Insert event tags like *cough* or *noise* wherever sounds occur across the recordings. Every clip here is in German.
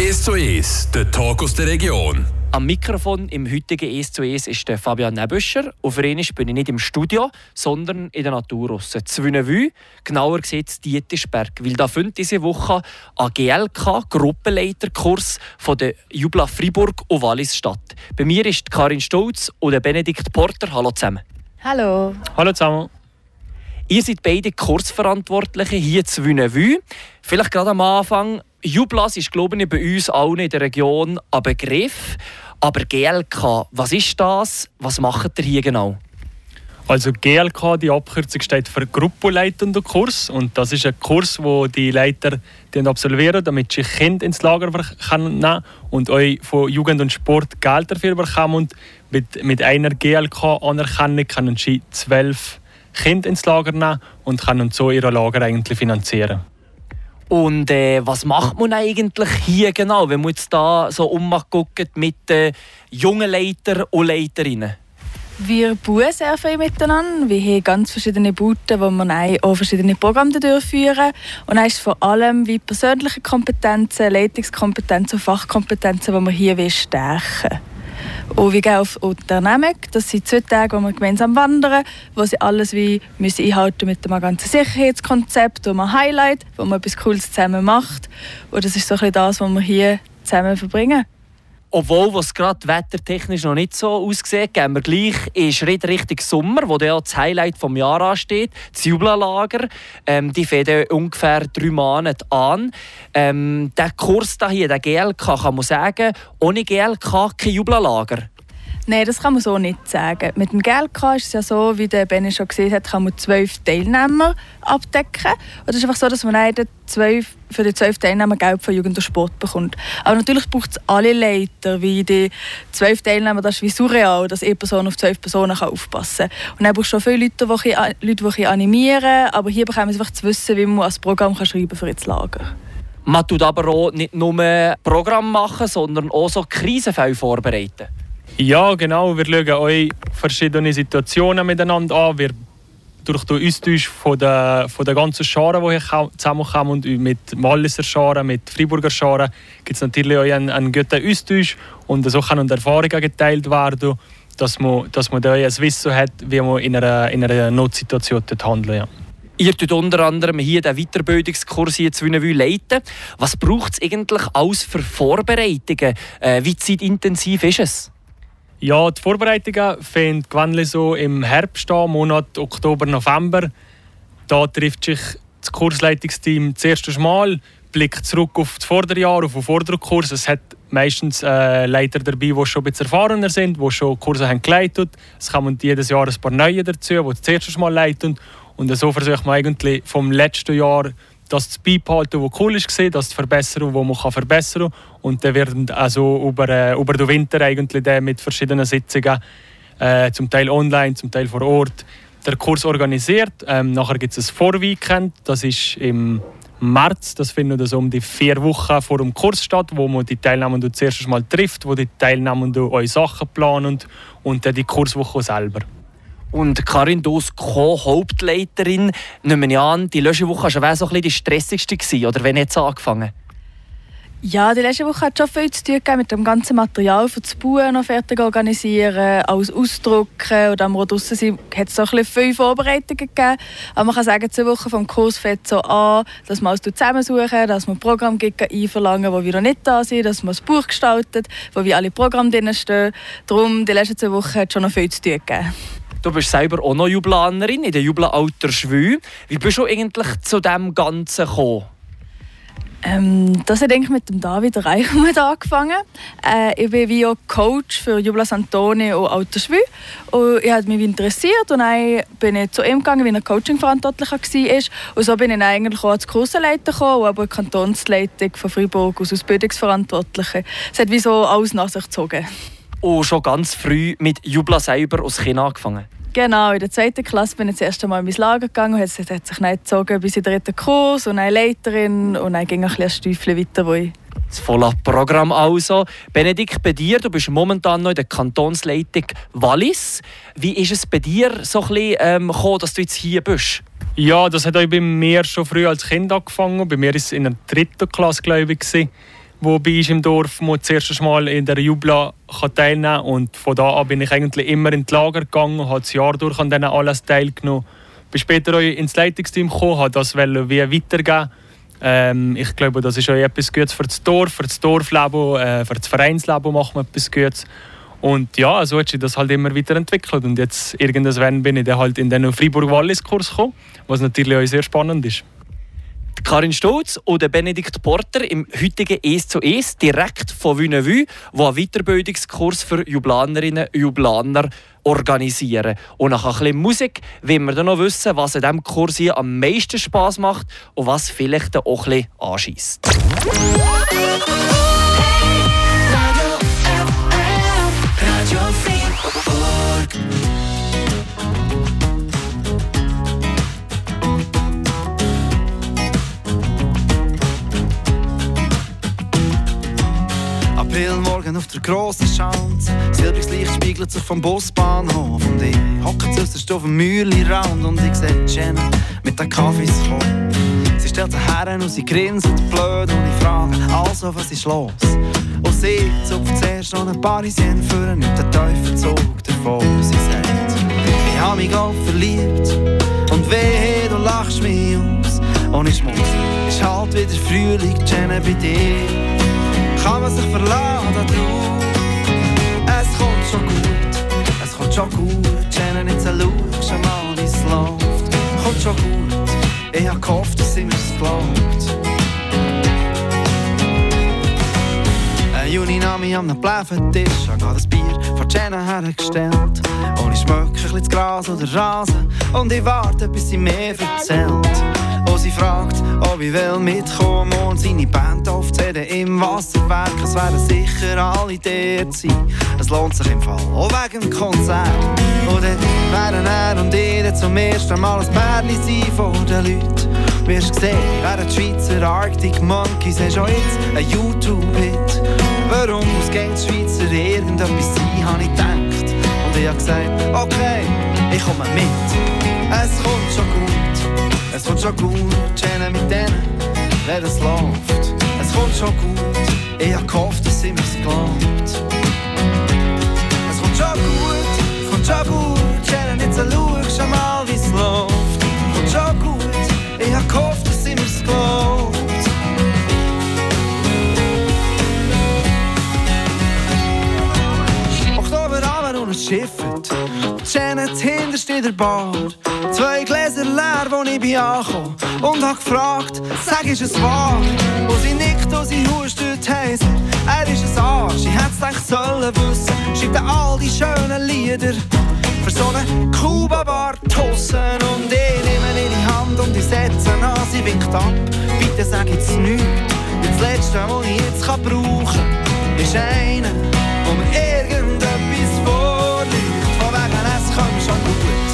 1 zu 1, der Talk aus der Region. Am Mikrofon im heutigen «Es zu Es» ist der Fabian Nebüscher. Und für ihn bin ich nicht im Studio, sondern in der Natur draussen. Zwünevü, genauer gesagt Dietisberg. Weil da findet diese Woche ein GLK Gruppenleiterkurs von der Jubla Fribourg und Wallis statt. Bei mir ist Karin Stolz und der Benedikt Porter. Hallo zusammen. Hallo. Hallo zusammen. Ihr seid beide Kursverantwortliche hier zu Wünevü. Vielleicht gerade am Anfang. Jublas ist, glaube ich, bei uns allen in der Region ein Begriff. Aber GLK, was ist das? Was macht ihr hier genau? Also GLK, die Abkürzung steht für Gruppenleitender Kurs und das ist ein Kurs, wo die Leiter absolvieren, damit sie Kinder ins Lager können nehmen und euch von Jugend und Sport Geld dafür bekommen und mit, mit einer GLK-Anerkennung können sie zwölf Kinder ins Lager nehmen und können so ihre Lager eigentlich finanzieren. Und äh, was macht man eigentlich hier genau, wenn man jetzt da so umguckt mit den jungen Leitern und Leiterinnen? Wir bauen sehr viel miteinander. Wir haben ganz verschiedene Boote, wo wir auch verschiedene Programme durchführen. Und dann ist vor allem wie persönliche Kompetenzen, Leitungskompetenzen und Fachkompetenzen, die wir hier stärken und wir gehen auf Unternehmung. Das sind zwei Tage, wo wir gemeinsam wandern, wo sie alles wie müssen einhalten mit dem ganzen Sicherheitskonzept, wo man Highlight, wo man etwas Cooles zusammen macht. Und das ist so ein das, was wir hier zusammen verbringen. Obwohl es gerade wettertechnisch noch nicht so aussieht, gehen wir gleich in Schritt Richtung Sommer, wo ja das Highlight des Jahres ansteht, das Jubelalager. Ähm, die fängt ungefähr drei Monate an. Ähm, der Kurs hier, der GLK, kann man sagen, ohne GLK kein Jubelalager. Nein, das kann man so nicht sagen. Mit dem GLK ist es ja so, wie der Benny schon gesehen hat, kann man zwölf Teilnehmer abdecken. Und es ist einfach so, dass man zwölf, für die zwölf Teilnehmer Geld von Jugend und Sport bekommt. Aber natürlich braucht es alle Leiter, wie die zwölf Teilnehmer, das ist wie surreal, dass eine Person auf zwölf Personen kann aufpassen kann. Und dann brauchst du schon viele Leute, die, Leute, die animieren aber hier bekommen sie einfach zu wissen, wie man ein Programm kann schreiben für das Lager. Man tut aber auch nicht nur Programm machen, sondern auch so Krisenfälle vorbereiten. Ja, genau. Wir schauen euch verschiedene Situationen miteinander an. Wir durch den Austausch von der, von der ganzen Scharen, die hier zusammenkommen, und mit Walliser Scharen, mit Freiburger Scharen, gibt es natürlich auch einen, einen guten Austausch. Und so können Erfahrungen geteilt werden, dass man, dass man da ein Wissen hat, wie man in einer, in einer Notsituation handelt. Ja. Ihr tut unter anderem hier den Weiterbildungskurs hier zu Wünnewü leiten. Was braucht es eigentlich alles für Vorbereitungen? Äh, wie zeitintensiv ist es? Ja, die Vorbereitungen finden so im Herbst an, Monat Oktober, November. Da trifft sich das Kursleitungsteam das erste Mal, blickt zurück auf das Vorderjahr, auf den Vorderkurs. Es hat meistens äh, Leiter dabei, die schon ein bisschen erfahrener sind, die schon Kurse haben geleitet. Es kommen jedes Jahr ein paar neue dazu, die das erste Mal leiten. Und so versucht man eigentlich vom letzten Jahr das zu beibehalten, was cool ist, das zu verbessern, was man verbessern kann. Und dann werden also über, äh, über den Winter eigentlich mit verschiedenen Sitzungen, äh, zum Teil online, zum Teil vor Ort, der Kurs organisiert. Ähm, nachher gibt es ein Vorweekend, das ist im März, das findet so um die vier Wochen vor dem Kurs statt, wo man die Teilnehmenden zuerst mal trifft, wo die Teilnehmenden eure Sachen planen und dann die Kurswoche selber. Und Karin, du als Co-Hauptleiterin, nehme ich an, die letzte Woche war so ein bisschen die stressigste oder wenn jetzt angefangen? Ja, die letzte Woche hat schon viel zu tun mit dem ganzen Material für das Buch noch fertig organisieren, alles ausdrucken und dann, wo draussen sind, hat es so ein viele Vorbereitungen gegeben. Aber man kann sagen, zwei Wochen vom Kurs fängt so an, dass man alles zusammensuchen, dass man Programme einverlangen, die wieder nicht da sind, dass man das Buch gestaltet, wo wir alle Programme drin stehen. Darum, die letzten zwei Wochen hat schon noch viel zu tun gegeben. Du bist selber auch noch Jublanerin in der Jubla-Alter Schwü. Wie bist du eigentlich zu dem Ganzen gekommen? Ähm, das hat mit dem David Reichmuth *laughs* angefangen. Äh, ich bin wie Coach für Jubla Santoni und Altersschwü. Und ich hat mich interessiert und dann bin ich zu ihm gegangen, wie er Coaching-Verantwortlicher war. Und so bin ich eigentlich auch als Kursenleiter gekommen, aber Kantonsleitung von Freiburg als Ausbildungsverantwortliche. Es hat wie so alles nach sich gezogen und schon ganz früh mit Jubla selber als Kind angefangen? Genau, in der zweiten Klasse bin ich das erste Mal in mein Lager gegangen und es hat sich nicht gezogen bis in den dritten Kurs und eine Leiterin und dann ging ein bisschen ein Stüfchen weiter, wo ich das volle Programm also. Benedikt, bei dir, du bist momentan noch in der Kantonsleitung Wallis. Wie ist es bei dir so ein bisschen, ähm, gekommen, dass du jetzt hier bist? Ja, das hat auch bei mir schon früh als Kind angefangen. Bei mir war es in der dritten Klasse, glaube ich. Wo bei uns im Dorf muss das erste Mal in der Jubla teilnehmen. Und von da an bin ich eigentlich immer ins Lager gegangen habe das Jahr durch an denen alles teilgenommen. Bin später auch ins Leitungsteam gekommen, habe das wie weitergeben. Ähm, ich glaube, das ist auch etwas Gutes für das Dorf, für das Dorfleben, äh, für das Vereinsleben macht man etwas Gutes. Und ja, so hat sich das halt immer weiterentwickelt. Und jetzt irgendwann bin ich dann halt in den Freiburg-Wallis-Kurs gekommen, was natürlich auch sehr spannend ist. Karin Stolz oder Benedikt Porter im heutigen «Es zu Es» direkt von Wünnevue, die einen Weiterbildungskurs für Jublanerinnen und Jublaner organisieren. Und nach ein bisschen Musik wollen wir dann noch wissen, was in diesem Kurs hier am meisten Spass macht und was vielleicht auch ein bisschen anschießt. Grossen Schanze. Silbriges Licht spiegelt sich vom Busbahnhof. Und ich hocke zuerst auf dem Mühli-Rand und ich sehe Jenna mit den Kaffees kommen. Sie stellt sich her und sie grinset blöd und ich frage, also was ist los? Und sie zupft zuerst noch ein Parisien für und nimmt den Teufelzug davon. Sie sagt, ich hab mich auch verliebt und wehe, du lachst mich aus. Und ich muss, ist halt wieder Frühling, Jenna bei dir kann man sich verlassen darauf. Es kommt schon gut, es kommt schon gut. Jenna, nicht so schau mal, wie es läuft. Kommt schon gut, ich hab gehofft, dass sie mir's glaubt. Ein Juni nahm ich am Tisch, hab grad ein Bier vor Jenna hergestellt. Und ich schmecke ein bisschen Gras oder Rasen und ich warte, bis sie mir erzählt wo sie fragt, ob ich will mitkommen und seine Band aufzählen im Wasserwerk. Es werden sicher alle dort sein. Es lohnt sich im Fall, auch wegen dem Konzert. Und dann wären er und ihr zum ersten Mal ein Pärchen sein vor den Leuten. Wirst gesehen, wären die Schweizer Arctic Monkeys, hast schon jetzt ein YouTube-Hit. Warum muss gegen die Schweizer irgendetwas sein, habe ich gedacht. Und ich habe gesagt, okay, ich komme mit. Es kommt schon gut. Es kommt schon gut, Jenna mit denen, wer es läuft. Es kommt schon gut, ich hab gehofft, dass sie mir's glaubt. Es kommt schon gut, es kommt schon gut, Jenna, so schau, schau mal, wie's läuft. Es kommt schon gut, ich hab gehofft, dass sie mir's glaubt. Oktoberabend und es schifft, Janet hinterst in der Bar. Ich bin angekommen und hab gefragt, sag, ist es wahr? Wo sie nickt und sie hustet, heisst, er ist ein Arsch. Ich hätt's eigentlich sollen wissen, schreibt all die schönen Lieder für so einen Kuba-Bar und ich nehme ihre Hand und ich setze an, sie winkt ab. Bitte sag jetzt nichts. Das Letzte, was ich jetzt kann brauchen kann, ist einer, wo mir irgendetwas vorliegt. Von wegen, es kommt schon gut,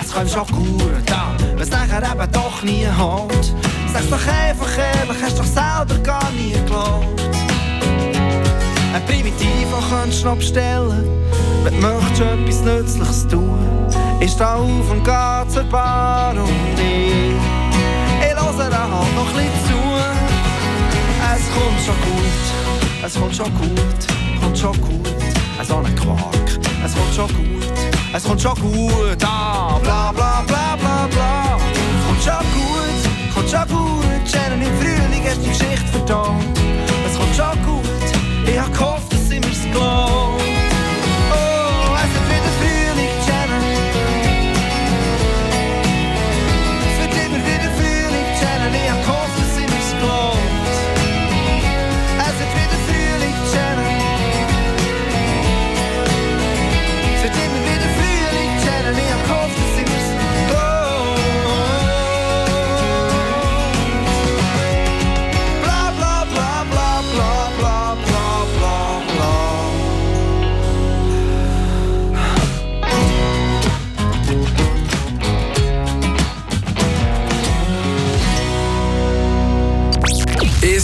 es kommt schon gut an, was nachher eben doch nie halt. Sag's doch einfach ehrlich, hast doch selber gar nie geglaubt. Ein Primitivo kannst du noch bestellen, wenn du möchtest etwas Nützliches tun. Ist da auf und geht zur Bar und ich, ich da halt noch ein zu. Es kommt schon gut, es kommt schon gut, kommt schon gut, so ein Quark. Es kommt schon gut, es kommt schon gut, ah, bla bla bla bla. Schon gut, kommt schon gut, Shannon im Frühling hast die Geschichte verdammt. Es kommt schon gut, ich hab gehofft, dass sie mir's glaubt.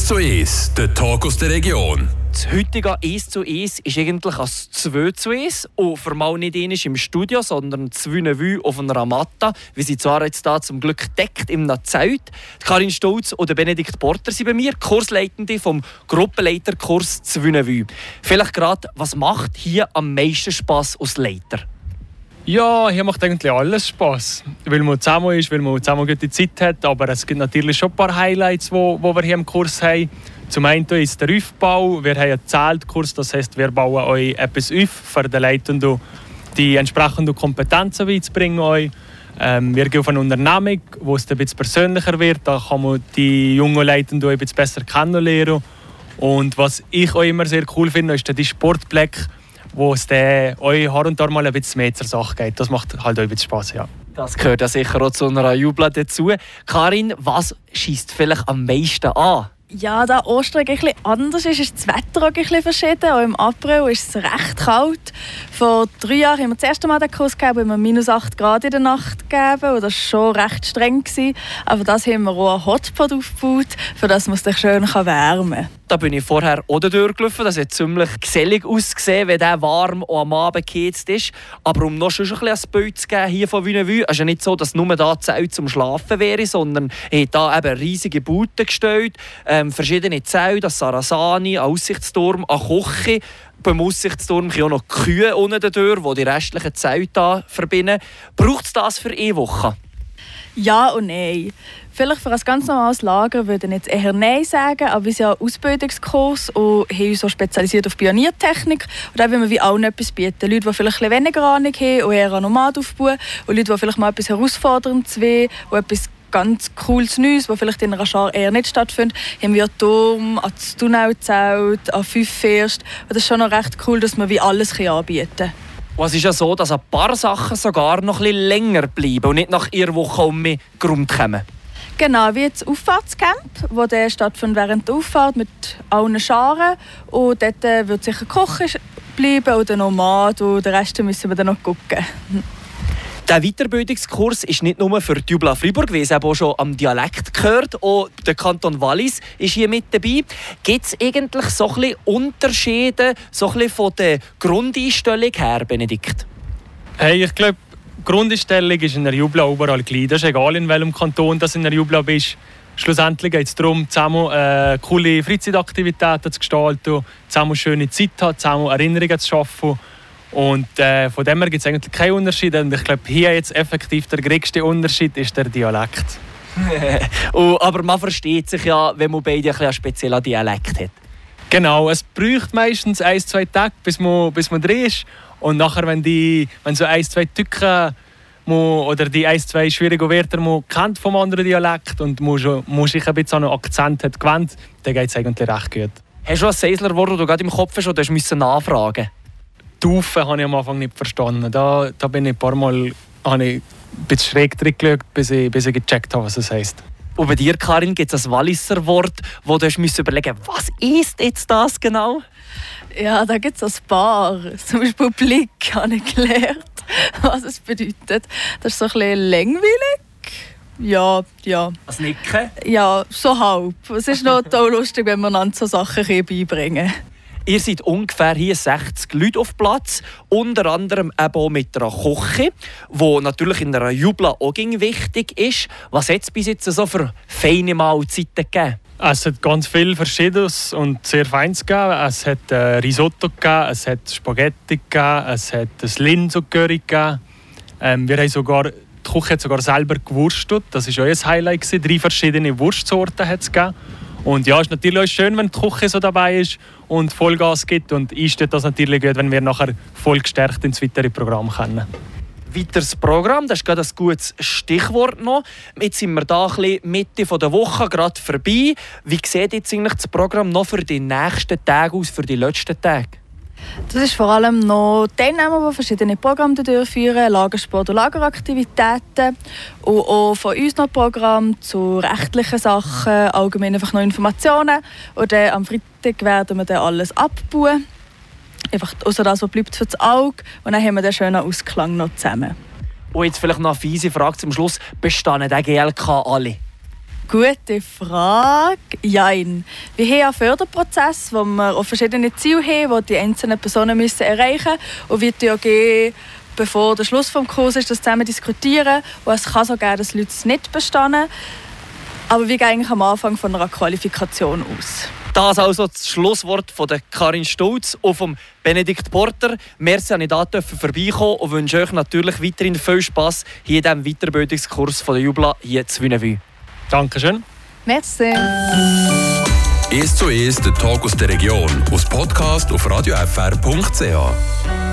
1 zu 1, der Talk aus der Region. Das heutige 1 zu 1 ist eigentlich als 2 zu 1 und für mal nicht einisch im Studio, sondern zwei Vue auf einer Matte. Wir sind zwar jetzt da zum Glück deckt im Zelt. Karin Stolz und Benedikt Porter sind bei mir, Kursleitende vom Gruppenleiterkurs zwei Vue. Vielleicht gerade, was macht hier am meisten Spass als Leiter? Ja, hier macht eigentlich alles Spaß, weil man zusammen ist, weil man zusammen gute Zeit hat. Aber es gibt natürlich schon ein paar Highlights, die wo, wo wir hier im Kurs haben. Zum einen ist der Aufbau. Wir haben einen Zeltkurs, das heißt, wir bauen euch etwas auf, für die Leute die entsprechenden Kompetenzen beizubringen. Euch. Ähm, wir gehen auf eine Unternehmung, wo es ein bisschen persönlicher wird. Da kann man die jungen Leute ein bisschen besser kennenlernen. Und was ich auch immer sehr cool finde, ist die Sportplätze wo es dann euch Haar und da mal ein bisschen mehr zur Sache geht. Das macht halt auch ein bisschen Spass, ja. Das gehört ja sicher auch zu einer Jubel dazu. Karin, was schießt vielleicht am meisten an? Ja, da Ostern ein bisschen anders ist, ist das Wetter auch ein bisschen verschieden. Auch im April ist es recht kalt. Vor drei Jahren haben wir das erste Mal den Kurs gegeben, wo wir minus 8 Grad in der Nacht gegeben. Und das war schon recht streng. Gewesen. Aber das haben wir auch einen Hotspot aufgebaut, für das man sich schön wärmen kann. Da bin ich vorher auch durchgelaufen. Das hat ziemlich gesellig ausgesehen, wenn der warm und am Abend geheizt ist. Aber um noch ein, ein Bild zu geben hier von Wünnewü, ist ja nicht so, dass nur da Zelt zum Schlafen wäre, sondern er hat da eben riesige Boote gestellt, ähm, verschiedene Zelte, das Sarasani, ein Aussichtsturm, eine Küche. Beim Aussichtsturm sind auch noch Kühe unten durch, die die restlichen Zelte verbinden. Braucht es das für eine Woche? Ja und nein. Vielleicht für ein ganz normales Lager würde ich jetzt eher Nein sagen, aber wir sind ja Ausbildungskurs und haben uns so spezialisiert auf Pioniertechnik. Und da wollen wir wie allen etwas bieten. Leute, die vielleicht ein weniger Ahnung haben und eher Nomad aufbauen und Leute, die vielleicht mal etwas Herausforderndes wollen und etwas ganz cooles Neues, was vielleicht in einer Schar eher nicht stattfindet, haben wir Turm, an das Tunnelzelt, an fünf First. Das ist schon noch recht cool, dass wir wie alles anbieten. Und es ist ja so, dass ein paar Sachen sogar noch ein bisschen länger bleiben und nicht nach ihrer Woche um mich kommen. Genau, wie das Auffahrtscamp, wo der stattfindet während der Auffahrt mit allen Scharen. Und dort äh, wird sicher Kochen bleiben oder Nomad und den Rest müssen wir dann noch gucken. Der Weiterbildungskurs ist nicht nur für die Jubla Freiburg, wie es auch schon am Dialekt gehört. Auch der Kanton Wallis ist hier mit dabei. Gibt es eigentlich so ein bisschen Unterschiede so ein bisschen von der Grundeinstellung her, Benedikt? Hey, ich glaube, die Grundeinstellung ist in der Jubla überall gleich. Das ist egal, in welchem Kanton du in der Jubla bist. Schlussendlich geht es darum, zusammen äh, coole Freizeitaktivitäten zu gestalten, zusammen schöne Zeit zu haben, zusammen Erinnerungen zu schaffen und äh, von dem her gibt es eigentlich keinen Unterschied. Und ich glaube, hier jetzt effektiv der größte Unterschied ist der Dialekt. *laughs* oh, aber man versteht sich ja, wenn man beide ein einen speziellen Dialekt hat. Genau, es braucht meistens ein, zwei Tage, bis man, bis man drin ist. Und nachher, wenn, die, wenn so ein, zwei Tücken oder die ein, zwei schwierigen Wörter man kennt vom anderen Dialekt und man, sich ein bisschen an einen Akzent hat gewöhnt, dann geht es eigentlich recht gut. Hast du ein Seisler das du gerade im Kopf hast, oder musst du nachfragen Taufen habe ich am Anfang nicht verstanden. Da, da bin ich ein paar Mal habe ich ein bisschen schräg drin geschaut, bis ich, bis ich gecheckt habe, was es heisst. Und bei dir, Karin, gibt es ein Walliser Wort, wo du musst überlegen was ist jetzt das genau? Ja, da gibt es ein paar. Zum Beispiel Blick habe ich gelernt, *laughs* was es bedeutet. Das ist so ein bisschen langweilig. Ja, ja. Das Nicken? Ja, so halb. Es ist noch *laughs* lustig, wenn man an so Sachen beibringen kann. Ihr seid ungefähr hier 60 Leute auf Platz, unter anderem eben auch mit einer Küche, die natürlich in einer Jubla auch wichtig ist. Was hat es bis jetzt so für feine Mahlzeiten gegeben? Es hat ganz viel Verschiedenes und sehr Feines gegeben. Es hat äh, Risotto gegeben, es hat Spaghetti gegeben, es hat ein Linsen-Curry gegeben. Ähm, wir haben sogar, die Küche hat sogar selber gewurstet. Das war auch ein Highlight. Gewesen. Drei verschiedene Wurstsorten hat es gegeben. Und ja, es ist natürlich auch schön, wenn die Küche so dabei ist und Vollgas gibt. Und steht das natürlich gut, wenn wir nachher voll gestärkt ins weitere Programm können. Weiteres Programm, das ist gerade ein gutes Stichwort noch. Jetzt sind wir da ein Mitte der Woche gerade vorbei. Wie sieht jetzt eigentlich das Programm noch für die nächsten Tage aus, für die letzten Tage? Das ist vor allem noch Teilnehmer, die verschiedene Programme durchführen, Lagersport und Lageraktivitäten. Und auch von uns noch Programm zu rechtlichen Sachen, allgemein einfach noch Informationen. Und dann am Freitag werden wir dann alles abbauen. Einfach außer das, was bleibt für das Auge. Und dann haben wir den schönen Ausklang noch zusammen. Und jetzt vielleicht noch eine fiese Frage zum Schluss. Bestehen die GLK alle? Gute Frage. Jein. Wir haben einen Förderprozess, wo wir auf verschiedene Ziele haben, die die einzelnen Personen müssen erreichen müssen. Und ja gehen, bevor der Schluss des Kurses ist, das zusammen diskutieren. Und es kann so geben, dass Leute es nicht bestehen. Aber wir gehen eigentlich am Anfang von einer Qualifikation aus. Das also das Schlusswort von Karin Stolz und von Benedikt Porter. Merci, dass ich hier vorbeikommen und wünsche euch natürlich weiterhin viel Spass hier in diesem Weiterbildungskurs von der Jubla hier zu Wünnevue. Dankeschön. Merci. «Es zu Es, der Tag aus der Region» aus Podcast auf radiofr.ch.